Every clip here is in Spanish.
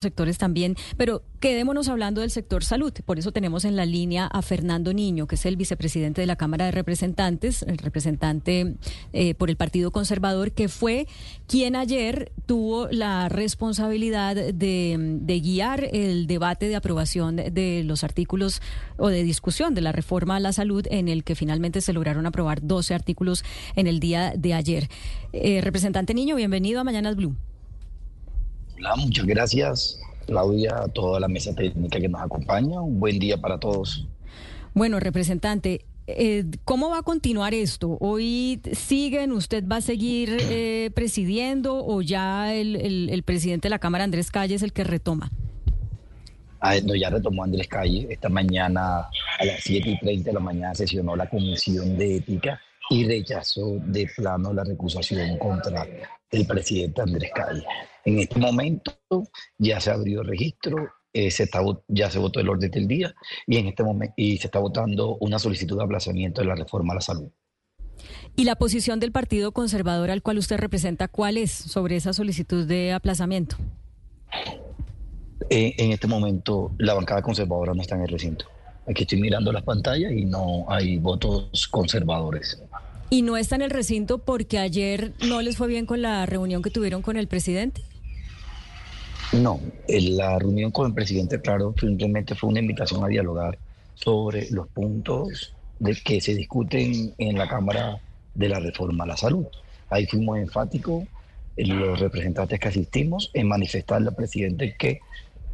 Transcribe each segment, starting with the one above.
sectores también, pero quedémonos hablando del sector salud. Por eso tenemos en la línea a Fernando Niño, que es el vicepresidente de la Cámara de Representantes, el representante eh, por el Partido Conservador, que fue quien ayer tuvo la responsabilidad de, guiar el debate de aprobación de los artículos o de discusión de la reforma a la salud, en el que finalmente se lograron aprobar 12 artículos en el día de ayer. Eh, representante Niño, bienvenido a Mañanas Blue. Hola, muchas gracias, Claudia, a toda la mesa técnica que nos acompaña. Un buen día para todos. Bueno, representante, eh, ¿cómo va a continuar esto? ¿Hoy siguen? ¿Usted va a seguir eh, presidiendo o ya el, presidente de la Cámara, Andrés Calle, es el que retoma? Ah, no, ya retomó Andrés Calle. Esta mañana a las 7 y 30 de la mañana sesionó la Comisión de Ética y rechazó de plano la recusación contra el presidente Andrés Calle. En este momento ya se abrió el registro, eh, se está, ya se votó el orden del día y en este momento y se está votando una solicitud de aplazamiento de la reforma a la salud. ¿Y la posición del Partido Conservador al cual usted representa, cuál es sobre esa solicitud de aplazamiento? Eh, en este momento la bancada conservadora no está en el recinto. Aquí estoy mirando las pantallas y no hay votos conservadores. ¿Y no está en el recinto porque ayer no les fue bien con la reunión que tuvieron con el presidente? No, la reunión con el presidente, claro, simplemente fue una invitación a dialogar sobre los puntos de que se discuten en la Cámara de la Reforma a la Salud. Ahí fuimos enfáticos, los representantes que asistimos, en manifestarle al presidente que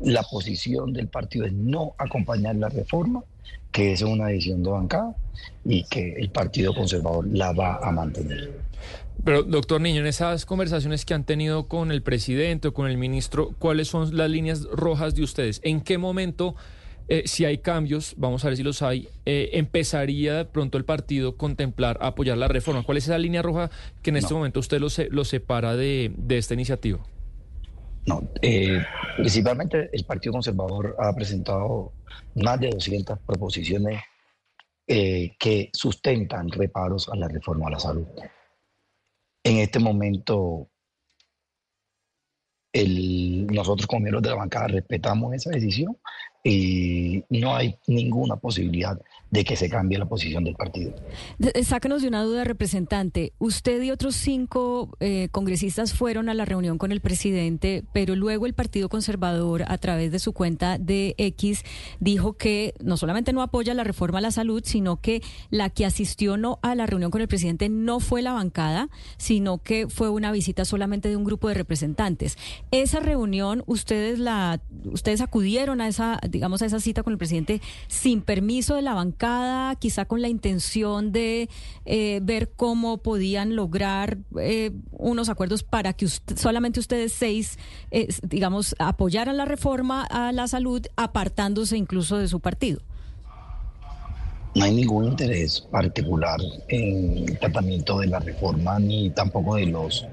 la posición del partido es no acompañar la reforma, que es una decisión de bancada y que el Partido Conservador la va a mantener. Pero, doctor Niño, en esas conversaciones que han tenido con el presidente o con el ministro, ¿cuáles son las líneas rojas de ustedes? ¿En qué momento, eh, si hay cambios, vamos a ver si los hay, eh, empezaría de pronto el partido a contemplar apoyar la reforma? ¿Cuál es esa línea roja que en este momento usted lo, lo separa de, de esta iniciativa? No, eh, principalmente el Partido Conservador ha presentado más de 200 proposiciones eh, que sustentan reparos a la reforma a la salud. En este momento, nosotros como miembros de la bancada respetamos esa decisión y no hay ninguna posibilidad de que se cambie la posición del partido. Eh, sácanos de una duda, representante. Usted y otros cinco eh, congresistas fueron a la reunión con el presidente, pero luego el Partido Conservador, a través de su cuenta de X, dijo que no solamente no apoya la reforma a la salud, sino que la que asistió no a la reunión con el presidente no fue la bancada, sino que fue una visita solamente de un grupo de representantes. Esa reunión, ustedes la, ustedes acudieron a esa, digamos, a esa cita con el presidente sin permiso de la bancada quizá con la intención de eh, ver cómo podían lograr eh, unos acuerdos para que solamente ustedes seis, eh, digamos, apoyaran la reforma a la salud, apartándose incluso de su partido? No hay ningún interés particular en el tratamiento de la reforma ni tampoco de los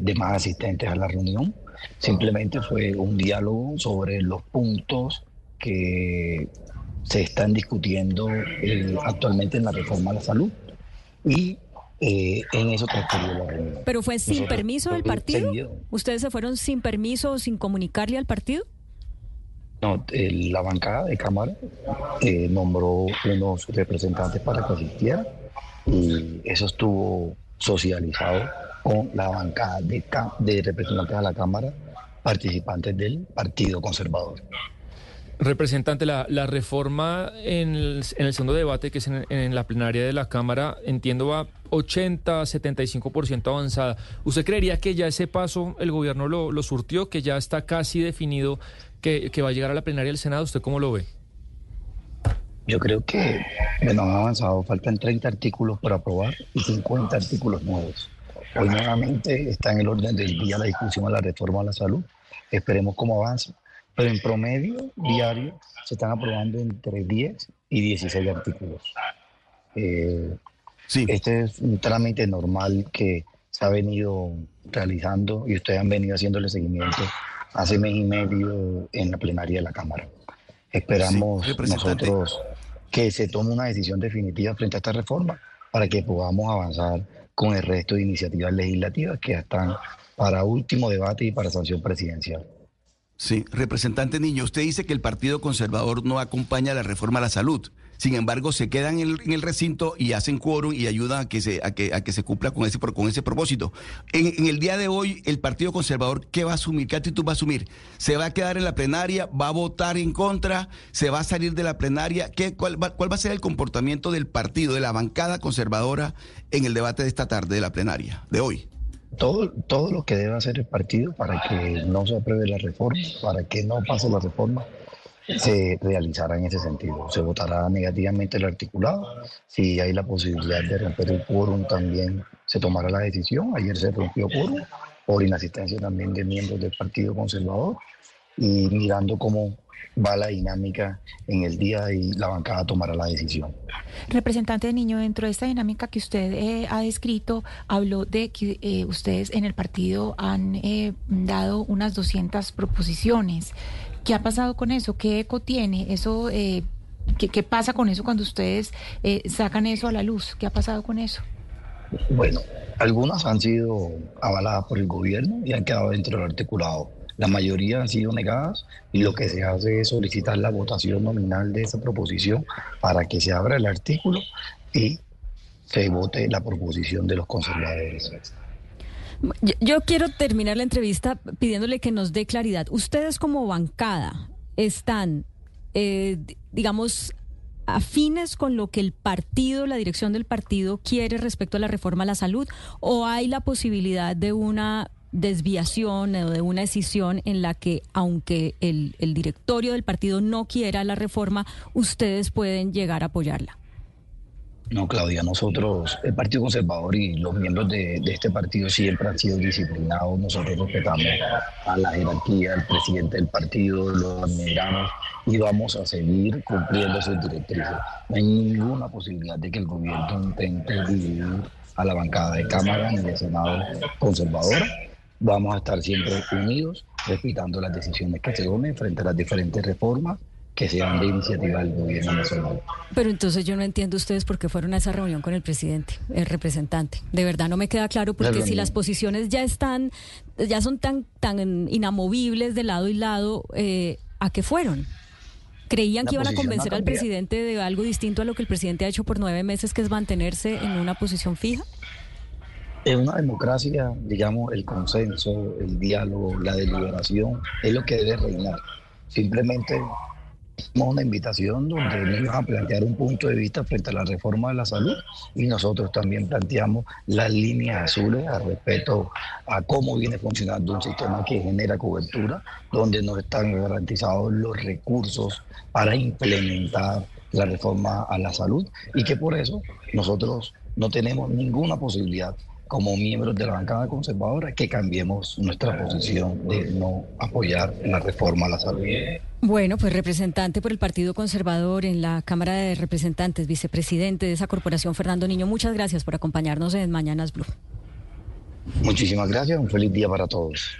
demás asistentes a la reunión. Simplemente fue un diálogo sobre los puntos que se están discutiendo eh, actualmente en la reforma a la salud y eh, en eso transcurrió la reunión. ¿Pero fue sin permiso del partido? ¿Ustedes se fueron sin permiso o sin comunicarle al partido? No, la bancada de Cámara eh, nombró unos representantes para que asistieran y eso estuvo socializado con la bancada de, de representantes a la Cámara participantes del Partido Conservador. Representante, la, reforma en el, segundo debate, que es en, la plenaria de la Cámara, entiendo va 80, 75% avanzada. ¿Usted creería que ya ese paso el gobierno lo, surtió, que ya está casi definido que, va a llegar a la plenaria del Senado? ¿Usted cómo lo ve? Yo creo que bueno, han avanzado, faltan 30 artículos por aprobar y 50 artículos nuevos. Hoy nuevamente está en el orden del día la discusión a la reforma a la salud. Esperemos cómo avanza pero en promedio diario se están aprobando entre 10 y 16 artículos. Eh, sí. Este es un trámite normal que se ha venido realizando y ustedes han venido haciéndole seguimiento hace mes y medio en la plenaria de la Cámara. Esperamos nosotros que se tome una decisión definitiva frente a esta reforma para que podamos avanzar con el resto de iniciativas legislativas que están para último debate y para sanción presidencial. Sí, representante Niño, usted dice que el Partido Conservador no acompaña la reforma a la salud. Sin embargo, se quedan en el, recinto y hacen quórum y ayudan a que se, a que, a que se cumpla con ese, con ese propósito. En, el día de hoy, el Partido Conservador, ¿qué va a asumir? ¿Qué actitud va a asumir? ¿Se va a quedar en la plenaria? ¿Va a votar en contra? ¿Se va a salir de la plenaria? ¿Qué, cuál, va, ¿Cuál va a ser el comportamiento del partido, de la bancada conservadora en el debate de esta tarde, de la plenaria, de hoy? Todo, todo lo que debe hacer el partido para que no se apruebe la reforma, para que no pase la reforma, se realizará en ese sentido. Se votará negativamente el articulado. Si hay la posibilidad de romper el quórum, también se tomará la decisión. Ayer se rompió quórum por inasistencia también de miembros del Partido Conservador y mirando cómo va la dinámica en el día y la bancada tomará la decisión. Representante de Niño, dentro de esta dinámica que usted eh, ha descrito, habló de que eh, ustedes en el partido han eh, dado unas 200 proposiciones. ¿Qué ha pasado con eso? ¿Qué eco tiene? Eso, ¿qué, ¿qué, pasa con eso cuando ustedes sacan eso a la luz? ¿Qué ha pasado con eso? Bueno, algunas han sido avaladas por el gobierno y han quedado dentro del articulado la mayoría han sido negadas y lo que se hace es solicitar la votación nominal de esa proposición para que se abra el artículo y se vote la proposición de los conservadores. Yo quiero terminar la entrevista pidiéndole que nos dé claridad. Ustedes como bancada están, eh, digamos, afines con lo que el partido, la dirección del partido quiere respecto a la reforma a la salud o hay la posibilidad de una desviación o de una decisión en la que, aunque el, directorio del partido no quiera la reforma, ustedes pueden llegar a apoyarla. No, Claudia, nosotros, el Partido Conservador y los miembros de, de, este partido siempre han sido disciplinados. Nosotros respetamos a la jerarquía, al presidente del partido, lo admiramos y vamos a seguir cumpliendo sus directrices. No hay ninguna posibilidad de que el gobierno intente dividir a la bancada de Cámara ni de Senado conservadora vamos a estar siempre unidos, respetando las decisiones que se tomen frente a las diferentes reformas que sean de iniciativa del gobierno nacional. Pero entonces yo no entiendo ustedes por qué fueron a esa reunión con el presidente, el representante. De verdad no me queda claro porque si las posiciones ya están, ya son tan, tan inamovibles de lado y lado, eh, ¿a qué fueron? ¿Creían que iban a convencer al presidente de algo distinto a lo que el presidente ha hecho por nueve meses, que es mantenerse en una posición fija? En una democracia, digamos, el consenso, el diálogo, la deliberación es lo que debe reinar. Simplemente una invitación donde ellos a plantear un punto de vista frente a la reforma de la salud y nosotros también planteamos las líneas azules al respecto a cómo viene funcionando un sistema que genera cobertura, donde no están garantizados los recursos para implementar la reforma a la salud y que por eso nosotros no tenemos ninguna posibilidad como miembros de la bancada conservadora que cambiemos nuestra posición de no apoyar la reforma a la salud. Bueno, pues representante por el Partido Conservador en la Cámara de Representantes, vicepresidente de esa corporación, Fernando Niño, muchas gracias por acompañarnos en Mañanas Blue. Muchísimas gracias, un feliz día para todos.